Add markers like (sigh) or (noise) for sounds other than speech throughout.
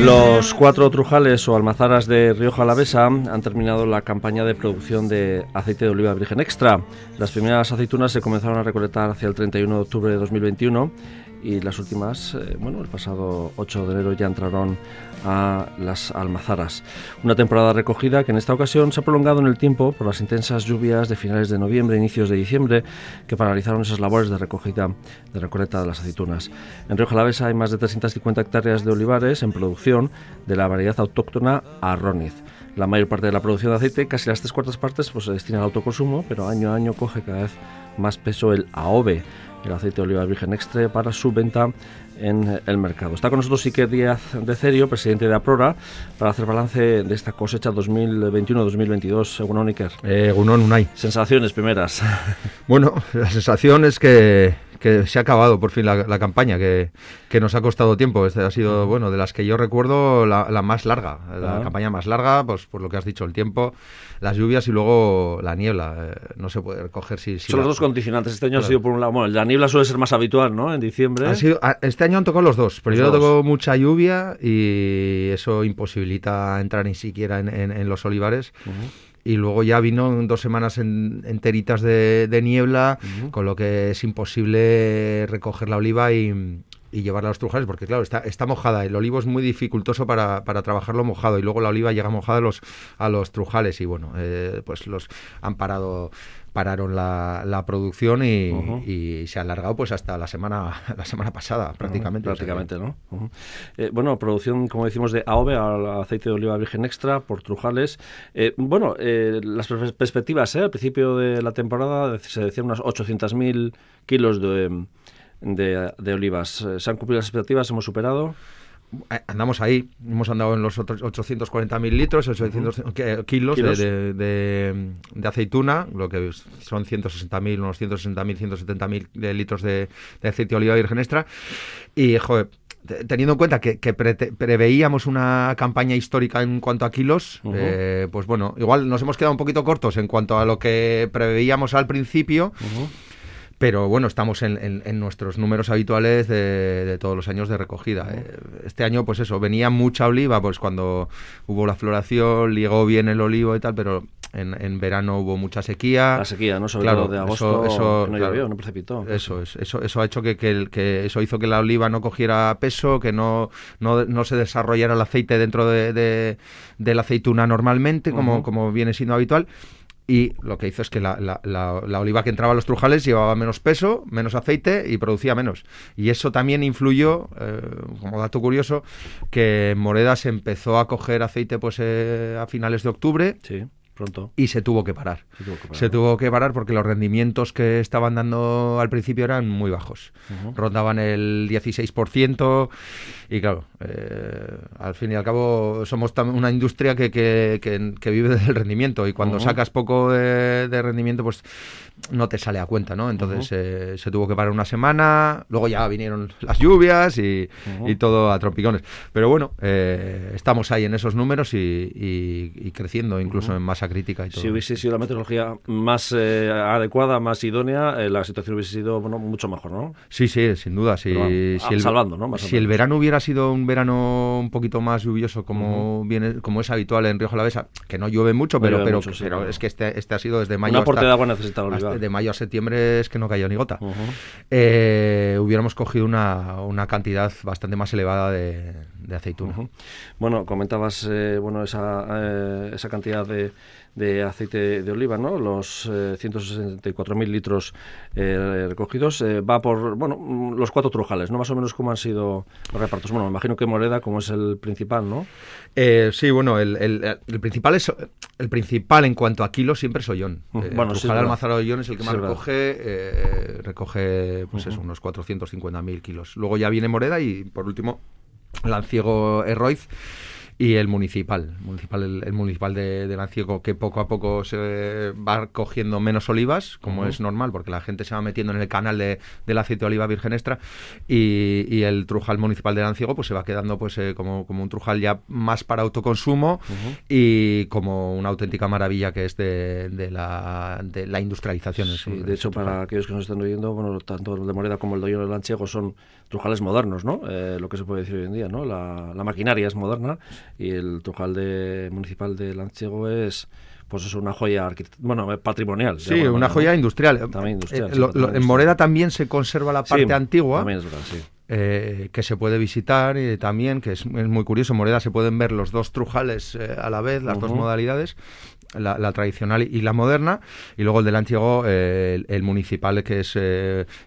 Los cuatro trujales o almazaras de Rioja Alavesa han terminado la campaña de producción de aceite de oliva virgen extra. Las primeras aceitunas se comenzaron a recolectar hacia el 31 de octubre de 2021 y las últimas, eh, bueno, el pasado 8 de enero ya entraron a las almazaras. Una temporada recogida que en esta ocasión se ha prolongado en el tiempo por las intensas lluvias de finales de noviembre e inicios de diciembre que paralizaron esas labores de recogida, de recolecta de las aceitunas. En Rioja Alavesa hay más de 350 hectáreas de olivares en producción de la variedad autóctona Arroniz. La mayor parte de la producción de aceite, casi las tres cuartas partes, pues se destina al autoconsumo, pero año a año coge cada vez más peso el AOVE, el aceite de oliva virgen extra, para su venta en el mercado. Está con nosotros Iker Díaz de Cerio, presidente de APRORA, para hacer balance de esta cosecha 2021-2022. Egunon, Iker. Eh, Unai. Sensaciones primeras. (laughs) Bueno, la sensación es que que se ha acabado por fin la, campaña, que, nos ha costado tiempo. Este ha sido, bueno, de las que yo recuerdo la, más larga, la campaña más larga, pues por lo que has dicho, el tiempo, las lluvias y luego la niebla. Eh, no se puede recoger si... Son los dos condicionantes. Este año ha sido por un lado, bueno, la niebla suele ser más habitual, ¿no? En diciembre. sido, este año han tocado los dos, pero yo tocó mucha lluvia y eso imposibilita entrar ni siquiera en, los olivares y luego ya vino dos semanas enteritas de, niebla, con lo que es imposible recoger la oliva y, llevarla a los trujales, porque claro, está, está mojada. El olivo es muy dificultoso para, para, trabajarlo mojado y luego la oliva llega mojada a los, a los trujales y bueno, eh, pues los han parado pararon la, la producción y, se ha alargado pues hasta la semana (laughs) la semana pasada prácticamente. prácticamente, ¿no? Eh, bueno, producción, como decimos, de AOVE, aceite de oliva virgen extra por Trujales. Eh, bueno, eh, las perspectivas, al principio de la temporada se decían unas 800.000 kilos de, de, de olivas. ¿Se han cumplido las expectativas? ¿Hemos superado? Eh, andamos ahí, hemos andado en los otros 840.000 litros, 800 kilos de, de, aceituna, lo que son 160.000, unos 160.000, 170.000 litros de, aceite de oliva virgen extra. Y, joder, teniendo en cuenta que, preveíamos una campaña histórica en cuanto a kilos, eh, pues bueno, igual nos hemos quedado un poquito cortos en cuanto a lo que preveíamos al principio. Pero bueno, estamos en, nuestros números habituales de, todos los años de recogida. Eh, este año, pues eso, venía mucha oliva, pues cuando hubo la floración, ligó bien el olivo y tal, pero en, verano hubo mucha sequía. La sequía, ¿no? Sobre claro, de agosto eso, no llovió, no precipitó. Eso es, eso, eso ha hecho que, que, eso hizo que la oliva no cogiera peso, que no, no, se desarrollara el aceite dentro de, de, la aceituna normalmente, como, como viene siendo habitual y lo que hizo es que la, la, la, oliva que entraba a los trujales llevaba menos peso, menos aceite y producía menos. Y eso también influyó, eh, como dato curioso, que Moreda se empezó a coger aceite pues eh, a finales de octubre. Sí. Pronto. Y se tuvo, que parar. Se tuvo que parar. porque los rendimientos que estaban dando al principio eran muy bajos. Rondaban el 16% y claro, eh, al fin y al cabo somos una industria que, que, que, vive del rendimiento y cuando sacas poco de, rendimiento pues no te sale a cuenta, ¿no? Entonces eh, se tuvo que parar una semana, luego ya vinieron las lluvias y, y todo a trompicones. Pero bueno, eh, estamos ahí en esos números y, y creciendo incluso en masa crítica y todo. Si hubiese sido la metodología más eh, adecuada, más idónea, eh, la situación hubiese sido bueno, mucho mejor, ¿no? Sí, sí, sin duda. Si, si el, salvando, ¿no? si el verano hubiera sido un verano un poquito más lluvioso como viene, como es habitual en Río Jalavesa, que no llueve mucho, pero, pero, pero es que este, este ha sido desde mayo Un de agua necesitado de mayo a septiembre es que no cayó ni gota. Eh, hubiéramos cogido una, una cantidad bastante más elevada de, de aceituna. Bueno, comentabas bueno esa, esa cantidad de de aceite de oliva, ¿no? Los eh, 164.000 litros eh, recogidos. Eh, va por, bueno, mm, los cuatro trujales, ¿no? Más o menos cómo han sido los repartos. Bueno, me imagino que Moreda como es el principal, ¿no? Eh, sí, bueno, el, el, principal es el principal en cuanto a kilos siempre es Ollón. bueno, sí, Almazara Ollón es el que más recoge, recoge pues eso, unos 450.000 kilos. Luego ya viene Moreda y por último Lanciego Herroiz y el municipal, municipal el, municipal de, de, Lanciego, que poco a poco se va cogiendo menos olivas, como es normal, porque la gente se va metiendo en el canal de, del aceite de oliva virgen extra, y, y, el trujal municipal de Lanciego pues se va quedando pues eh, como, como un trujal ya más para autoconsumo y como una auténtica maravilla que es de, de, la, de la industrialización. de hecho, para aquellos que nos están oyendo, bueno, tanto el de Moreda como el de Ollón de Lanciego son trujales modernos, ¿no? Eh, lo que se puede decir hoy en día, ¿no? La, maquinaria es moderna y el trujal de, municipal de Lanchego es pues es una joya bueno patrimonial sí una joya industrial, también industrial, en Moreda también se conserva la parte antigua también es verdad, sí. eh, que se puede visitar y también, que es, muy curioso, en Moreda se pueden ver los dos trujales eh, a la vez, las dos modalidades, la, tradicional y la moderna, y luego el del antiguo, eh, el, municipal, que es,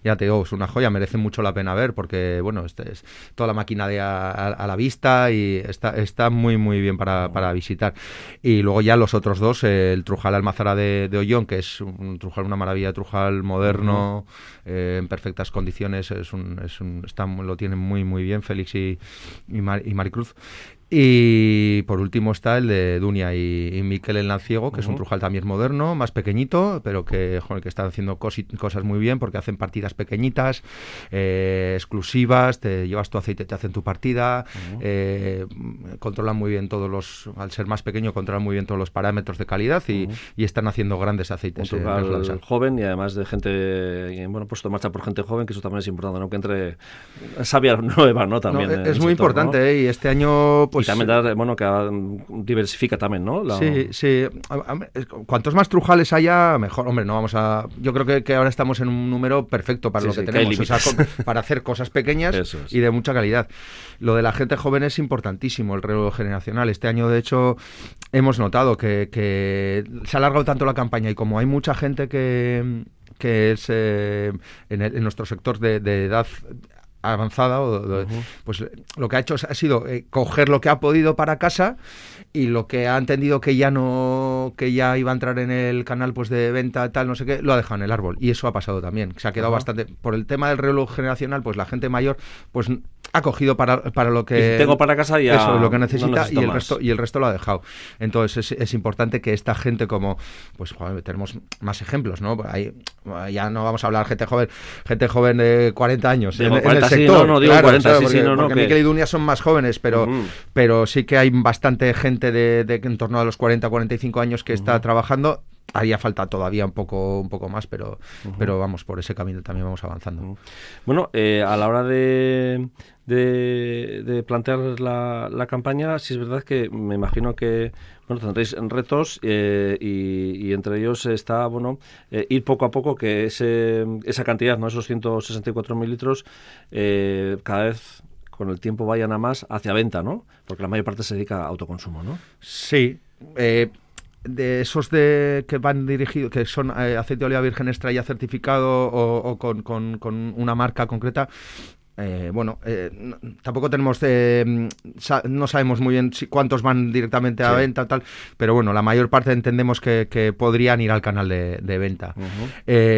ya te digo, es una joya, merece mucho la pena ver, porque, bueno, este es toda la máquina de a, la vista y está, está muy, muy bien para, para, visitar. Y luego ya los otros dos, el Trujal Almazara de, de Ollón, que es un Trujal, una maravilla Trujal moderno, en perfectas condiciones, es un, es un, está lo tienen muy, muy bien Félix y, y, Maricruz. Y por último está el de Dunia y, Miquel el Lanciego, que es un trujal también moderno, más pequeñito, pero que, joder, que están haciendo cosas muy bien porque hacen partidas pequeñitas, eh, exclusivas, te llevas tu aceite, te hacen tu partida, eh, controlan muy bien todos los, al ser más pequeño, controlan muy bien todos los parámetros de calidad y, están haciendo grandes aceites. Un trujal joven y además de gente, bueno, puesto en marcha por gente joven, que eso también es importante, ¿no? Que entre sabia nueva, ¿no? También. es muy importante, y este año, pues y también, bueno, que diversifica también, ¿no? Sí, sí. Cuantos más trujales haya, mejor. Hombre, no vamos a... Yo creo que, ahora estamos en un número perfecto para lo que tenemos. para hacer cosas pequeñas y de mucha calidad. Lo de la gente joven es importantísimo, el relevo generacional. Este año, de hecho, hemos notado que, se ha alargado tanto la campaña y como hay mucha gente que que es eh, en, nuestro sector de, de, edad avanzada, o, pues lo que ha hecho ha sido eh, coger lo que ha podido para casa y lo que ha entendido que ya no que ya iba a entrar en el canal pues de venta tal no sé qué lo ha dejado en el árbol. Y eso ha pasado también se ha quedado bastante por el tema del reloj generacional pues la gente mayor pues ha cogido para, para lo que tengo para casa ya eso lo que necesita y el resto y el resto lo ha dejado. Entonces es, importante que esta gente como pues tenemos más ejemplos no Ahí, ya no vamos a hablar gente joven gente joven de 40 años en, el sector. no, digo 40 sí, porque, no, porque y Dunia son más jóvenes pero pero sí que hay bastante gente de, en torno a los 40, 45 años que está trabajando. Haría falta todavía un poco, un poco más, pero, pero vamos, por ese camino también vamos avanzando. Bueno, eh, a la hora de, de, plantear la, campaña, sí es verdad que me imagino que bueno, tendréis retos eh, y, entre ellos está bueno eh, ir poco a poco que ese, esa cantidad, no esos 164.000 litros, cada vez con el tiempo vayan a más hacia venta, ¿no? Porque la mayor parte se dedica a autoconsumo, ¿no? Sí. Eh, de esos de que van dirigidos, que son eh, aceite de oliva virgen extra ya certificado o, con, una marca concreta, eh, bueno, tampoco tenemos, no sabemos muy bien si, cuántos van directamente a venta, tal, pero bueno, la mayor parte entendemos que, podrían ir al canal de, venta.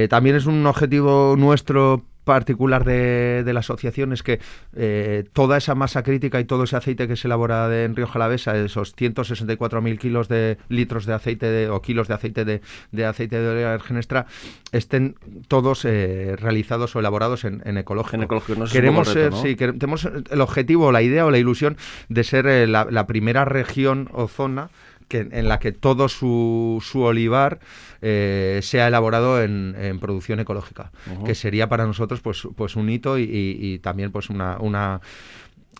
también es un objetivo nuestro particular de, la asociación es que eh, toda esa masa crítica y todo ese aceite que se elabora de, en Río Jalavesa, esos 164.000 kilos de litros de aceite o kilos de aceite de, de aceite de origen extra, estén todos eh, realizados o elaborados en, ecológico. En ecológico no Queremos ser, sí, tenemos el objetivo, la idea o la ilusión de ser eh, la primera región o zona en la que todo su, su olivar eh, sea elaborado en, producción ecológica, que sería para nosotros pues, pues un hito y, también pues una, una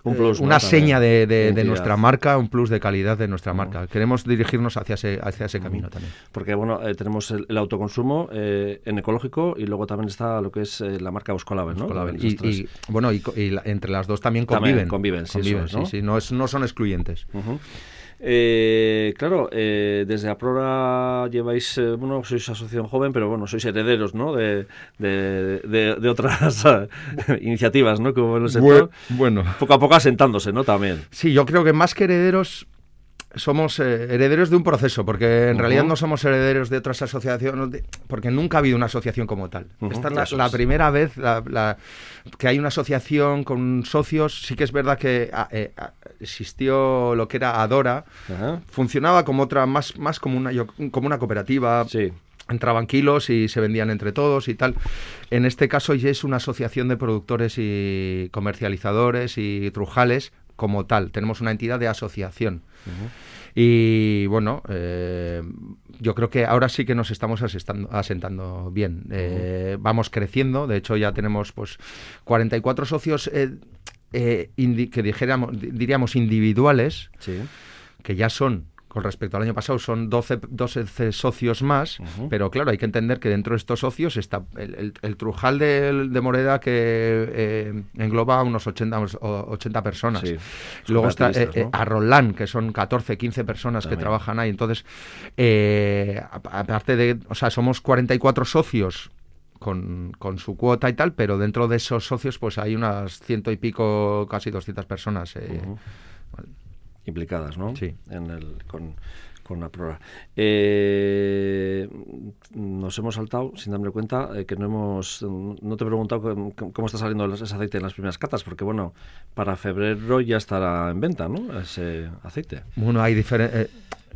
eh, una seña de, nuestra marca, un plus de calidad de nuestra marca. Queremos dirigirnos hacia ese, hacia ese camino también. Porque bueno, eh, tenemos el, autoconsumo en ecológico y luego también está lo que es la marca Buscolabel, ¿no? y, bueno, y, entre las dos también conviven. conviven, sí, ¿no? sí, no, no son excluyentes. Eh, claro, eh, desde Aprora lleváis, eh, bueno, sois asociación joven, pero bueno, sois herederos, ¿no? De, de, otras (laughs) iniciativas, ¿no? Como en el sector. Bueno. Poco a poco asentándose, ¿no? También. Sí, yo creo que más que herederos, somos eh, herederos de un proceso, porque en realidad no somos herederos de otras asociaciones, porque nunca ha habido una asociación como tal. Esta es la, primera vez que hay una asociación con socios. Sí que es verdad que ah, eh, ah, existió lo que era Adora, funcionaba como otra, más, más como, una, como una cooperativa. entraban kilos y se vendían entre todos y tal. En este caso ya es una asociación de productores y comercializadores y trujales como tal, tenemos una entidad de asociación. Y bueno, eh, yo creo que ahora sí que nos estamos asentando bien. Eh, vamos creciendo, de hecho ya tenemos pues 44 socios que dijéramos, diríamos individuales, que ya son con respecto al año pasado son 12, 12 socios más, pero claro, hay que entender que dentro de estos socios está el, Trujal de, de, Moreda que eh, engloba unos 80, 80 personas. Luego está eh, eh, a Roland, que son 14, 15 personas que trabajan ahí. Entonces, aparte de, o sea, somos 44 socios con, con, su cuota y tal, pero dentro de esos socios pues hay unas ciento y pico, casi 200 personas implicadas, ¿no? Sí. En el, con, con la prueba. Eh, nos hemos saltado, sin darme cuenta, eh, que no hemos, no te he preguntado cómo, está saliendo ese aceite en las primeras catas, porque bueno, para febrero ya estará en venta, ¿no? Ese aceite. Bueno, hay diferentes. Eh,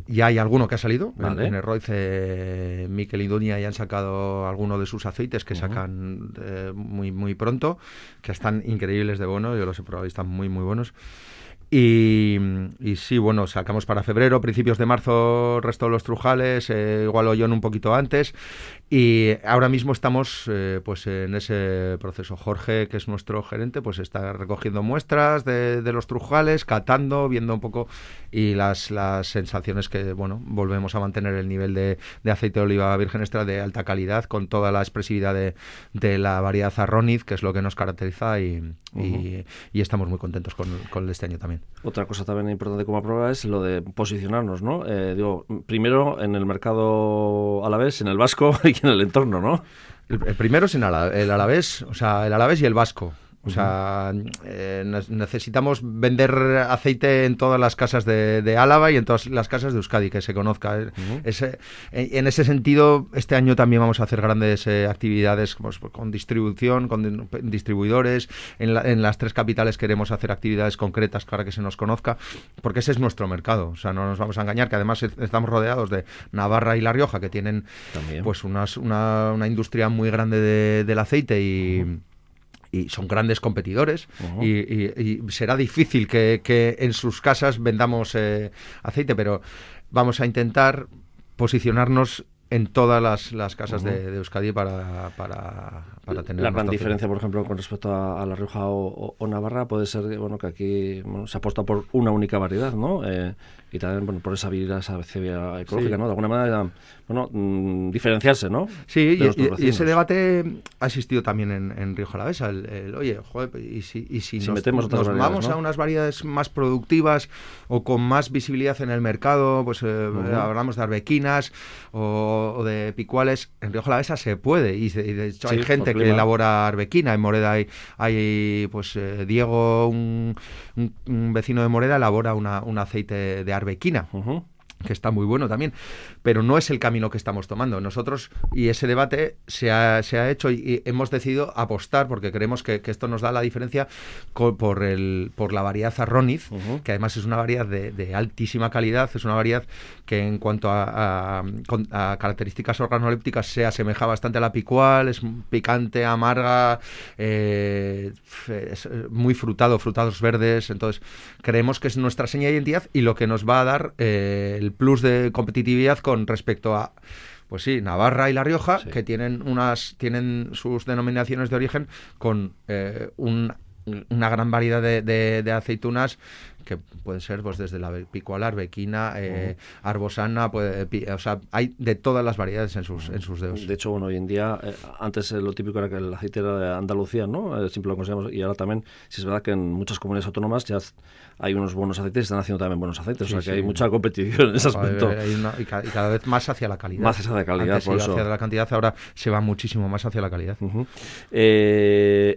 ya hay alguno que ha salido. En, el Royce, eh, Miquel y Dunia ya han sacado alguno de sus aceites que sacan muy, muy pronto, que están increíbles de bueno. Yo los he probado y están muy, muy buenos. Y, sí, bueno, sacamos para febrero, principios de marzo, resto de los trujales, eh, igual Ollón un poquito antes. Y ahora mismo estamos eh, pues en ese proceso. Jorge, que es nuestro gerente, pues está recogiendo muestras de, los trujales, catando, viendo un poco y las, las sensaciones que, bueno, volvemos a mantener el nivel de, aceite de oliva virgen extra de alta calidad con toda la expresividad de, de la variedad Arroniz, que es lo que nos caracteriza y, y, estamos muy contentos con, con este año también. Otra cosa también importante como prueba es lo de posicionarnos, ¿no? Eh, digo, primero en el mercado alavés, en el vasco (laughs) en el entorno, ¿no? El, primero es en el alavés, o sea, el alavés y el vasco. O sea, eh, necesitamos vender aceite en todas las casas de, Álava y en todas las casas de Euskadi, que se conozca. ese, en ese sentido, este año también vamos a hacer grandes eh, actividades pues, con distribución, con distribuidores. En, las tres capitales queremos hacer actividades concretas para que se nos conozca, porque ese es nuestro mercado. O sea, no nos vamos a engañar, que además estamos rodeados de Navarra y La Rioja, que tienen pues una, una, industria muy grande del aceite y y son grandes competidores y, será difícil que, en sus casas vendamos eh, aceite, pero vamos a intentar posicionarnos en todas las, casas de, Euskadi para, para, tener la gran diferencia por ejemplo con respecto a, La Rioja o, Navarra puede ser bueno que aquí se apuesta por una única variedad no eh, y también bueno, por esa vida, esa ecológica, ¿no? De alguna manera, bueno, mm, diferenciarse, ¿no? Sí, y, ese debate ha existido también en, en Río Jalavesa. El, oye, joder, y si, y si, nos, metemos nos vamos a unas variedades más productivas o con más visibilidad en el mercado, pues eh, hablamos de arbequinas o, de picuales, en Río Jalavesa se puede, y de, hecho hay gente que elabora arbequina, en Moreda hay, hay pues eh, Diego, un, un, vecino de Moreda, elabora una, un aceite de arbequina que está muy bueno también, pero no es el camino que estamos tomando. Nosotros, y ese debate se ha, se ha hecho y, hemos decidido apostar, porque creemos que, esto nos da la diferencia por, el, por la variedad Arroniz, que además es una variedad de, altísima calidad, es una variedad que en cuanto a, características organolépticas se asemeja bastante a la picual, es picante, amarga, eh, es muy frutado, frutados verdes, entonces creemos que es nuestra seña de identidad y lo que nos va a dar eh, plus de competitividad con respecto a pues sí, Navarra y La Rioja, que tienen unas tienen sus denominaciones de origen con eh, una gran variedad de, de, aceitunas que pueden ser pues desde la picual, bequina, eh, arbosana, pues, o sea, hay de todas las variedades en sus, en sus dedos. De hecho, bueno, hoy en día, eh, antes lo típico era que el aceite era de Andalucía, ¿no? Eh, siempre lo consideramos, y ahora también, si es verdad que en muchas comunidades autónomas ya hay unos buenos aceites y están haciendo también buenos aceites, o sea que hay mucha competición en ese aspecto. y, cada vez más hacia la calidad. Más hacia la calidad, Antes por hacia la cantidad, ahora se va muchísimo más hacia la calidad.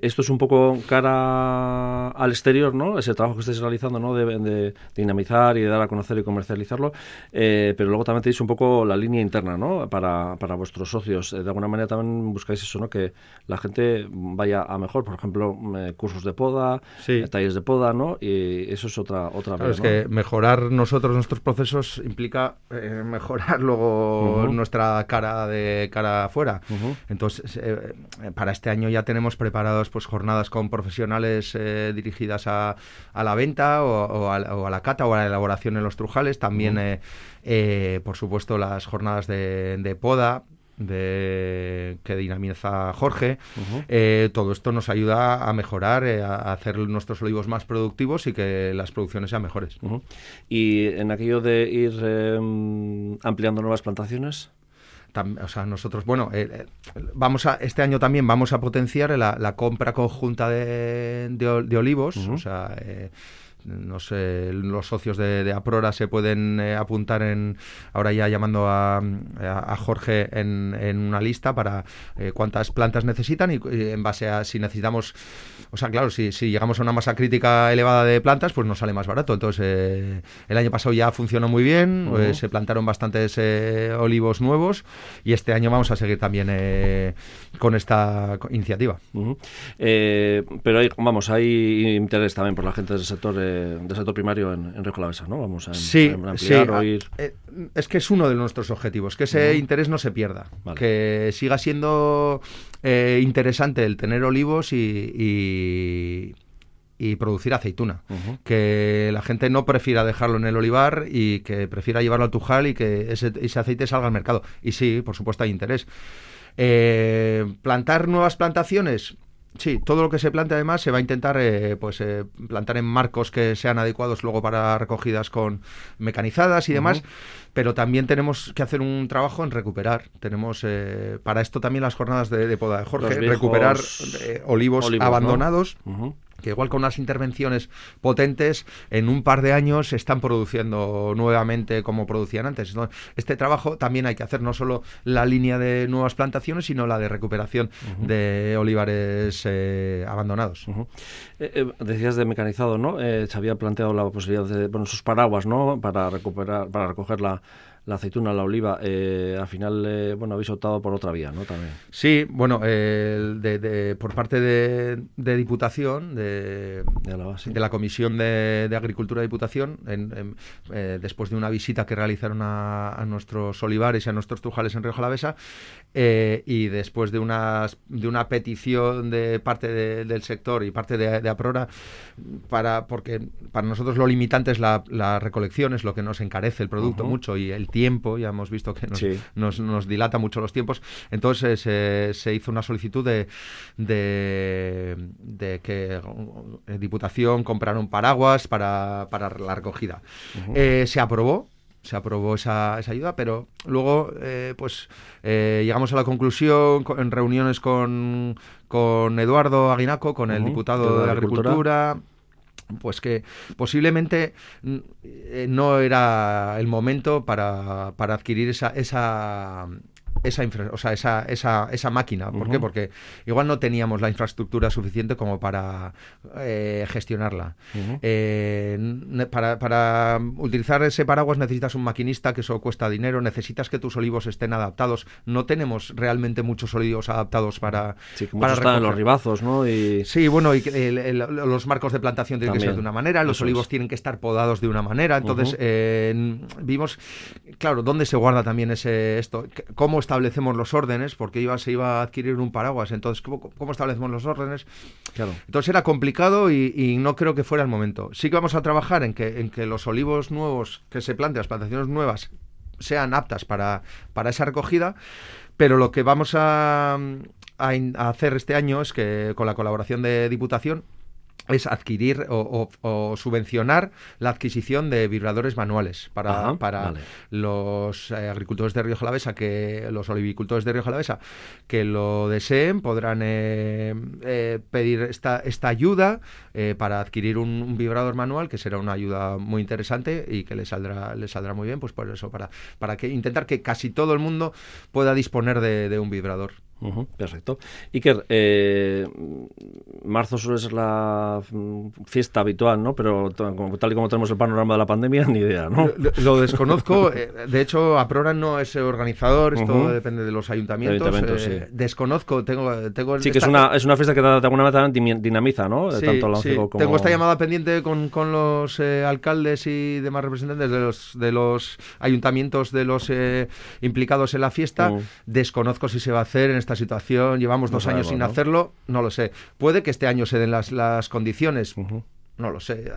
Esto es un poco cara al exterior, ¿no? Ese trabajo que estáis realizando, ¿no? de, dinamizar y de dar a conocer y comercializarlo, eh, pero luego también tenéis un poco la línea interna, ¿no? Para, para vuestros socios. Eh, de alguna manera también buscáis eso, ¿no? Que la gente vaya a mejor, por ejemplo, cursos de poda, talleres de poda, ¿no? Y eso es otra otra. Claro, es que mejorar nosotros nuestros procesos implica mejorar luego nuestra cara de cara afuera. Entonces, para este año ya tenemos pues jornadas con profesionales dirigidas a, a la venta o, a, la cata o a la elaboración en los trujales. También, eh, eh, por supuesto, las jornadas de, poda, de, que dinamiza Jorge. Eh, todo esto nos ayuda a mejorar, a hacer nuestros olivos más productivos y que las producciones sean mejores. Y en aquello de ir em, ampliando nuevas plantaciones o sea, nosotros, bueno, eh, eh, vamos a, este año también vamos a potenciar la, compra conjunta de, de, olivos, o sea, eh, no sé, los socios de, Aprora se pueden eh, apuntar en, ahora ya llamando a, Jorge en, una lista para eh, cuántas plantas necesitan y, en base a si necesitamos, o sea, claro, si, si, llegamos a una masa crítica elevada de plantas, pues nos sale más barato. Entonces, eh, el año pasado ya funcionó muy bien, se plantaron bastantes olivos nuevos y este año vamos a seguir también con esta iniciativa. pero hay, vamos, hay interés también por la gente del sector sector primario en, en Río ¿no? Vamos a, sí, ampliar eh, es que es uno de nuestros objetivos, que ese interés no se pierda, que siga siendo eh, interesante el tener olivos y, y producir aceituna. Que la gente no prefiera dejarlo en el olivar y que prefiera llevarlo al Tujal y que ese, aceite salga al mercado. Y sí, por supuesto hay interés. Eh, plantar nuevas plantaciones, Sí, todo lo que se plante además se va a intentar eh, pues eh, plantar en marcos que sean adecuados luego para recogidas con mecanizadas y demás, pero también tenemos que hacer un trabajo en recuperar. Tenemos eh, para esto también las jornadas de, poda de Jorge, recuperar olivos, abandonados que igual con unas intervenciones potentes, en un par de años se están produciendo nuevamente como producían antes. este trabajo también hay que hacer no solo la línea de nuevas plantaciones, sino la de recuperación de olivares eh, abandonados. Eh, eh, decías de mecanizado, ¿no? se había planteado la posibilidad de, bueno, sus paraguas, ¿no? Para recuperar, para recoger la la aceituna, la oliva, eh, al final, eh, bueno, habéis optado por otra vía, ¿no? También. Sí, bueno, de, por parte de, Diputación, de, de, la, Comisión de, Agricultura de Diputación, en, eh, después de una visita que realizaron a, nuestros olivares y a nuestros trujales en Río Jalavesa, y después de, unas, de una petición de parte del sector y parte de, Aprora, para, porque para nosotros lo limitante es la, recolección, es lo que nos encarece el producto mucho y el tiempo, ya hemos visto que nos, nos, dilata mucho los tiempos, entonces eh, se hizo una solicitud de, de, que eh, Diputación comprara un paraguas para, para la recogida. Eh, se aprobó, se aprobó esa, esa, ayuda, pero luego pues llegamos a la conclusión en reuniones con, con Eduardo Aguinaco, con el diputado de, Agricultura pues que posiblemente mm, eh, no era el momento para, para adquirir esa, esa, esa, o sea, esa, esa, esa máquina. ¿Por qué? Porque igual no teníamos la infraestructura suficiente como para eh, gestionarla. Eh, para, para, utilizar ese paraguas necesitas un maquinista, que eso cuesta dinero, necesitas que tus olivos estén adaptados. No tenemos realmente muchos olivos adaptados para... Sí, que para están los ribazos, ¿no? Y... Sí, bueno, y los marcos de plantación tienen que ser de una manera, los olivos tienen que estar podados de una manera. Entonces, eh, vimos, claro, dónde se guarda también ese esto, cómo está establecemos los órdenes, porque iba, se iba a adquirir un paraguas, entonces, ¿cómo, establecemos los órdenes? Claro. Entonces era complicado y, no creo que fuera el momento. Sí que vamos a trabajar en que, en que los olivos nuevos que se plantean, las plantaciones nuevas, sean aptas para, para esa recogida, pero lo que vamos a, a hacer este año es que con la colaboración de Diputación es adquirir o, subvencionar la adquisición de vibradores manuales para, para los eh, agricultores de Río Jalavesa, que los olivicultores de Río Jalavesa que lo deseen podrán eh, eh, pedir esta, esta ayuda para adquirir un, vibrador manual, que será una ayuda muy interesante y que les saldrá, les saldrá muy bien, pues por eso, para, para que intentar que casi todo el mundo pueda disponer de un vibrador. Perfecto. Iker, eh, marzo suele ser la mm, fiesta habitual, ¿no? Pero tal y como tenemos el panorama de la pandemia, (laughs) ni idea, ¿no? Lo, desconozco. (laughs) Eh, de hecho, APRORA no es organizador, esto depende de los ayuntamientos. Eh, desconozco, tengo... tengo sí, que es una, es una fiesta que de alguna manera dinamiza, ¿no? Sí, Tanto sí. como... Tengo esta llamada pendiente con, con los alcaldes y demás representantes de los, de los ayuntamientos de los implicados en la fiesta. Desconozco si se va a hacer en esta situación. Llevamos dos años sin hacerlo, no lo sé. Puede que este año se den las, las condiciones. No lo sé.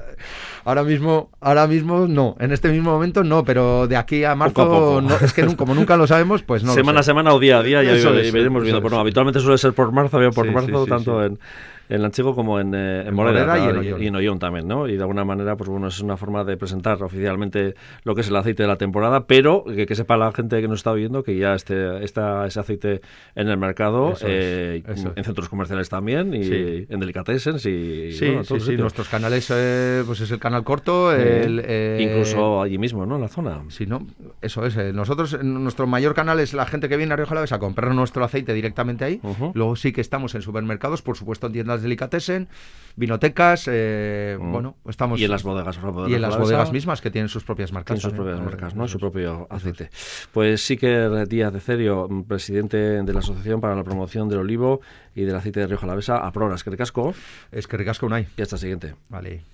Ahora mismo, ahora mismo no. En este mismo momento no, pero de aquí a marzo es que como nunca lo sabemos, pues no. Semana a semana o día a día ya veremos viendo. Bueno, habitualmente suele ser por marzo, por marzo, tanto en en Lanchigo como en, eh, en, Morera, y, en Ollón. también, ¿no? Y de alguna manera, pues bueno, es una forma de presentar oficialmente lo que es el aceite de la temporada, pero que, sepa la gente que nos está viendo que ya este, está ese aceite en el mercado, eh, en centros comerciales también, y en delicatessen. Y, sí, sí, sí, nuestros canales, eh, pues es el canal corto, el, incluso allí mismo, ¿no? En la zona. Sí, ¿no? Eso es. nosotros, nuestro mayor canal es la gente que viene a Rioja Alavesa a comprar nuestro aceite directamente ahí. Luego sí que estamos en supermercados, por supuesto en tiendas delicatessen, vinotecas, eh, mm. bueno, estamos... Y en las bodegas. y en las bodegas mismas que tienen sus propias marcas. Tienen sus propias marcas, ¿no? Su propio aceite. Pues sí que Díaz de Cerio, presidente de la Asociación para la Promoción del Olivo y del Aceite de Rioja Alavesa, a Proras, que ricasco. Es que ricasco, hay Y hasta el siguiente. Vale.